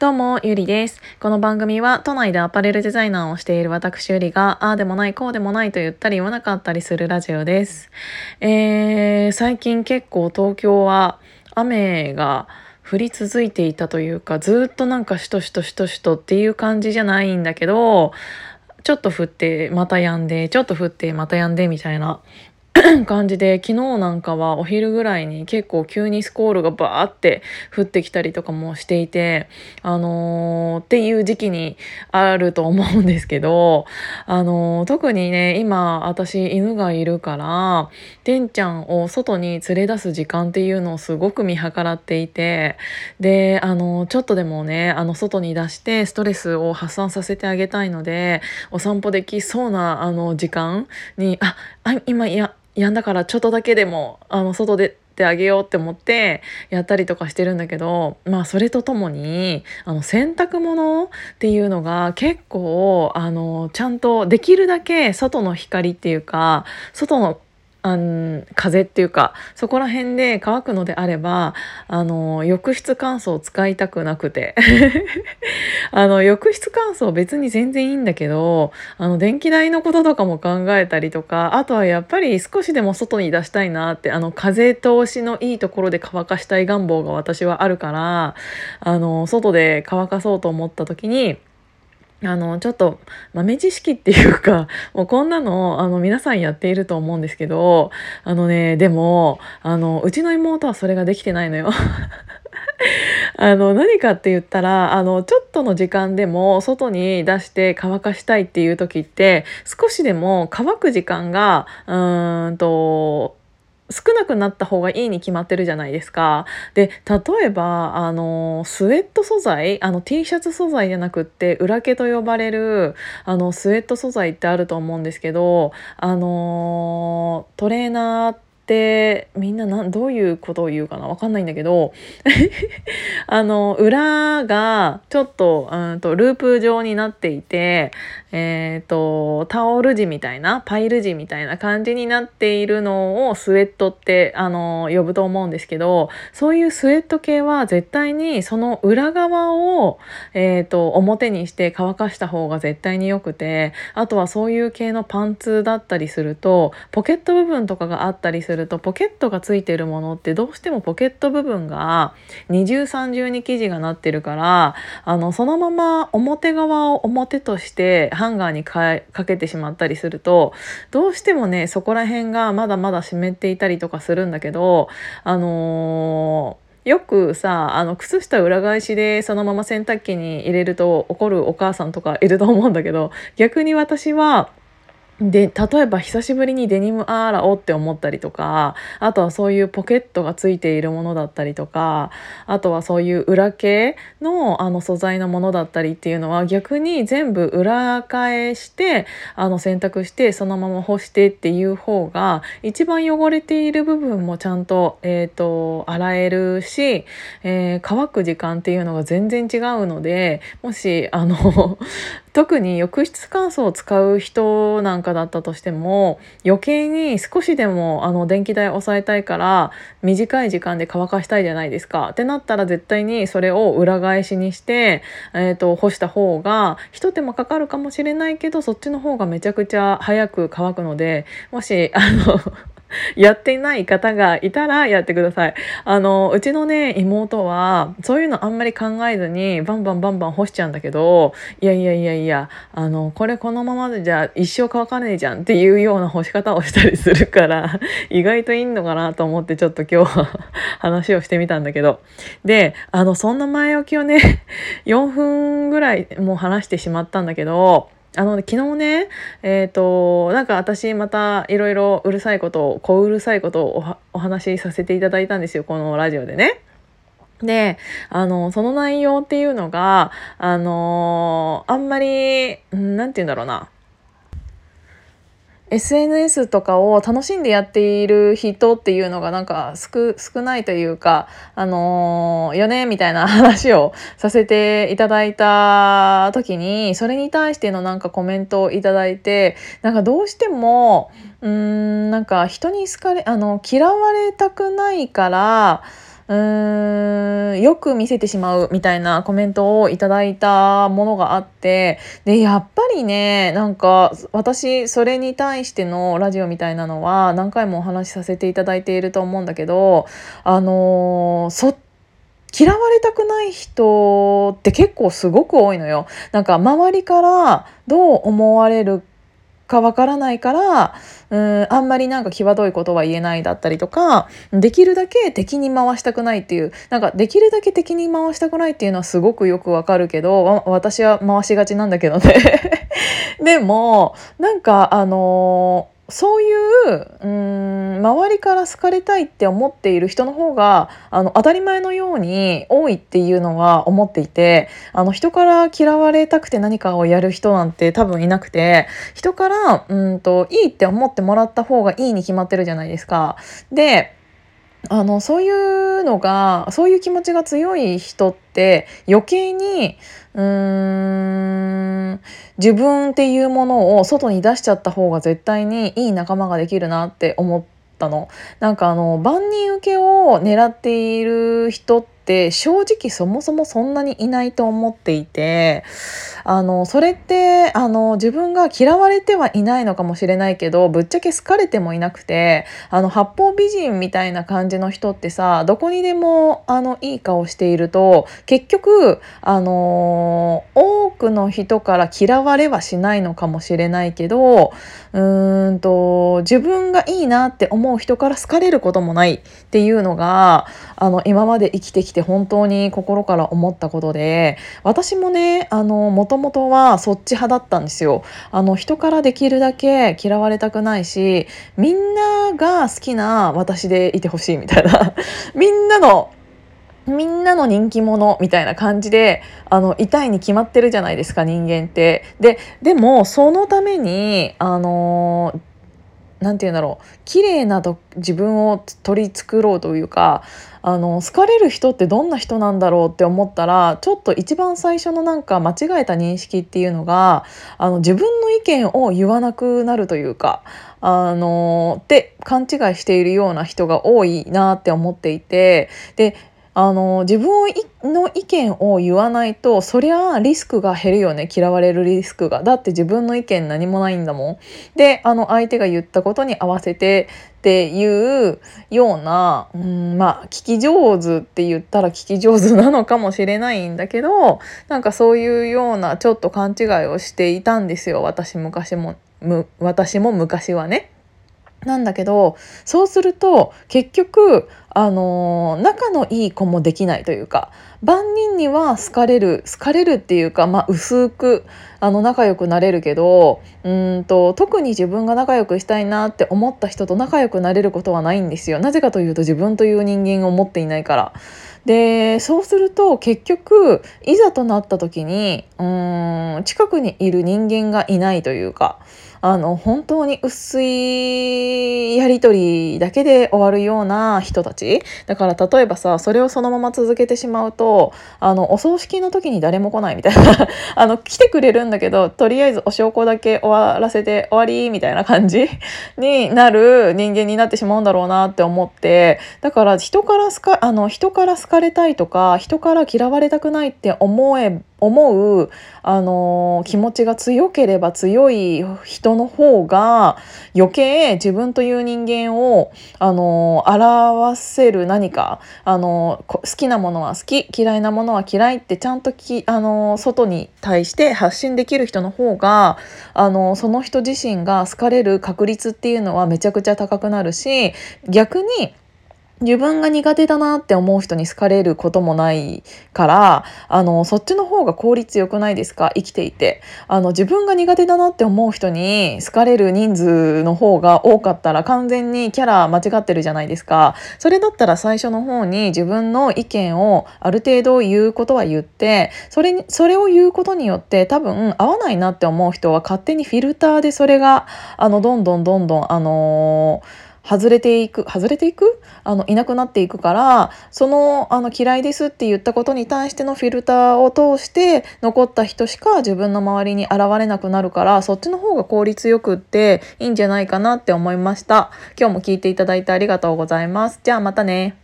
どうも、ゆりです。この番組は都内でアパレルデザイナーをしている私ゆりが、ああでもない、こうでもないと言ったり言わなかったりするラジオです。えー、最近結構東京は雨が降り続いていたというか、ずっとなんかしとしとしとしとっていう感じじゃないんだけど、ちょっと降ってまた止んで、ちょっと降ってまた止んでみたいな 感じで昨日なんかはお昼ぐらいに結構急にスコールがバーって降ってきたりとかもしていてあのー、っていう時期にあると思うんですけどあのー、特にね今私犬がいるからてんちゃんを外に連れ出す時間っていうのをすごく見計らっていてであのー、ちょっとでもねあの外に出してストレスを発散させてあげたいのでお散歩できそうなあの時間にああ今いややんだからちょっとだけでもあの外出てあげようって思ってやったりとかしてるんだけどまあそれとともにあの洗濯物っていうのが結構あのちゃんとできるだけ外の光っていうか外のあん風っていうかそこら辺で乾くのであればあの浴室乾燥使いたくなくて。あの浴室乾燥別に全然いいんだけどあの電気代のこととかも考えたりとかあとはやっぱり少しでも外に出したいなってあの風通しのいいところで乾かしたい願望が私はあるからあの外で乾かそうと思った時にあの、ちょっと豆知識っていうか、もうこんなの、あの、皆さんやっていると思うんですけど、あのね、でも、あの、うちの妹はそれができてないのよ。あの、何かって言ったら、あの、ちょっとの時間でも外に出して乾かしたいっていう時って、少しでも乾く時間が、うーんと、少なくなった方がいいに決まってるじゃないですか。で例えばあのスウェット素材あの T シャツ素材じゃなくって裏毛と呼ばれるあのスウェット素材ってあると思うんですけどあのトレーナーってみんななどういうことを言うかな？わかんないんだけど あの裏がちょっとうんとループ状になっていて、えーと、タオル地みたいなパイル地みたいな感じになっているのをスウェットってあの呼ぶと思うんですけどそういうスウェット系は絶対にその裏側を、えーと表にして乾かした方が絶対によくてあとはそういう系のパンツだったりするとポケット部分とかがあったりするするとポケットがついてるものってどうしてもポケット部分が二重三重に生地がなってるからあのそのまま表側を表としてハンガーにかけてしまったりするとどうしてもねそこら辺がまだまだ湿っていたりとかするんだけどあのーよくさあの靴下裏返しでそのまま洗濯機に入れると怒るお母さんとかいると思うんだけど逆に私はで例えば久しぶりにデニムアーラをって思ったりとかあとはそういうポケットがついているものだったりとかあとはそういう裏系のあの素材のものだったりっていうのは逆に全部裏返してあの洗濯してそのまま干してっていう方が一番汚れている部分もちゃんと,、えーと、洗えるし、えー、乾く時間っていうのが全然違うのでもしあの特に浴室乾燥を使う人なんかだったとしても余計に少しでもあの電気代抑えたいから短い時間で乾かしたいじゃないですか。ってなったら絶対にそれを裏返しにして、えーと、干した方が一手間かかるかもしれないけどそっちの方がめちゃくちゃ早く乾くのでもしあの やってない方がいたらやってください。あの、うちのね、妹は、そういうのあんまり考えずに、バンバンバンバン干しちゃうんだけど、いやいやいやいや、あの、これこのままでじゃ一生乾かねえじゃんっていうような干し方をしたりするから、意外といいのかなと思ってちょっと今日は 話をしてみたんだけど。で、あの、そんな前置きをね、4分ぐらいもう話してしまったんだけど、あの昨日ねえっ、ー、となんか私またいろいろうるさいことを小うるさいことをお話しさせていただいたんですよこのラジオでね。であのその内容っていうのがあのあんまり何て言うんだろうな SNS とかを楽しんでやっている人っていうのがなんか少ないというか、あのー、よねみたいな話をさせていただいた時に、それに対してのなんかコメントをいただいて、なんかどうしても、うーん、なんか人に好かれ、あの、嫌われたくないから、うーんよく見せてしまうみたいなコメントをいただいたものがあってでやっぱりねなんか私それに対してのラジオみたいなのは何回もお話しさせていただいていると思うんだけどあのー、そ嫌われたくない人って結構すごく多いのよ。なんか周りからどう思われるかわからないからうんあんまりなんか際どいことは言えないだったりとかできるだけ敵に回したくないっていうなんかできるだけ敵に回したくないっていうのはすごくよくわかるけど私は回しがちなんだけどね。でもなんかあのーそういううん周りから好かれたいって思っている人の方があの当たり前のように多いっていうのは思っていてあの人から嫌われたくて何かをやる人なんて多分いなくて人からうんといいって思ってもらった方がいいに決まってるじゃないですか。であのそういうのがそういう気持ちが強い人って余計にうーん自分っていうものを外に出しちゃった方が絶対にいい仲間ができるなって思ったの。なんかあの万人受けを狙っている人ってって正直そもそもそんなにいないと思っていてあのそれってあの自分が嫌われてはいないのかもしれないけどぶっちゃけ好かれてもいなくてあの八方美人みたいな感じの人ってさどこにでもあのいい顔していると結局あの多くの人から嫌われはしないのかもしれないけどうーんと自分がいいなって思う人から好かれることもないっていうのがあの今まで生きてきて本当に心から思ったことで私もねあのもともとはそっち派だったんですよあの人からできるだけ嫌われたくないしみんなが好きな私でいてほしいみたいな みんなのみんなの人気者みたいな感じであの痛いに決まってるじゃないですか人間って。ででもそのためにあの何て言うんだろう。綺麗なと自分を取り繕ろうというかあの好かれる人ってどんな人なんだろうって思ったらちょっと一番最初のなんか間違えた認識っていうのがあの自分の意見を言わなくなるというかあのって勘違いしているような人が多いなって思っていてであの自分の意見を言わないとそりゃリスクが減るよね。嫌われるリスクが。だって自分の意見何もないんだもん。であの相手が言ったことに合わせてっていうような、うん、まあ聞き上手って言ったら聞き上手なのかもしれないんだけどなんかそういうようなちょっと勘違いをしていたんですよ。私昔も私も昔はね。なんだけどそうすると結局あの仲のいい子もできないというか万人には好かれる好かれるっていうか、まあ、薄くあの仲良くなれるけどうんと特に自分が仲良くしたいなって思った人と仲良くなれることはないんですよなぜかというと自分という人間を持っていないから。でそうすると結局いざとなった時にうん近くにいる人間がいないというか。あの本当に薄いやり取りだけで終わるような人たち。だから例えばさそれをそのまま続けてしまうとあのお葬式の時に誰も来ないみたいな。あの来てくれるんだけどとりあえずお証拠だけ終わらせて終わりみたいな感じ になる人間になってしまうんだろうなって思って。だから人から好かあの人から好かれたいとか人から嫌われたくないって思えば思う、あの気持ちが強ければ強い人の方が余計自分という人間を、あの表せる何か、あの好きなものは好き嫌いなものは嫌いってちゃんとき、あの外に対して発信できる人の方が、あのその人自身が好かれる確率っていうのはめちゃくちゃ高くなるし逆に自分が苦手だなって思う人に好かれることもないからあのそっちの方が効率よくないですか？生きていて。あの自分が苦手だなって思う人に好かれる人数の方が多かったら完全にキャラ間違ってるじゃないですか。それだったら最初の方に自分の意見をある程度言うことは言ってそれにそれを言うことによって多分合わないなって思う人は勝手にフィルターでそれがあのどんどんどんどんあのー外れていく外れていく？あのいなくなっていくからそのあの嫌いですって言ったことに対してのフィルターを通して残った人しか自分の周りに現れなくなるからそっちの方が効率よくっていいんじゃないかなって思いました。今日も聞いていただいてありがとうございます。じゃあまたね。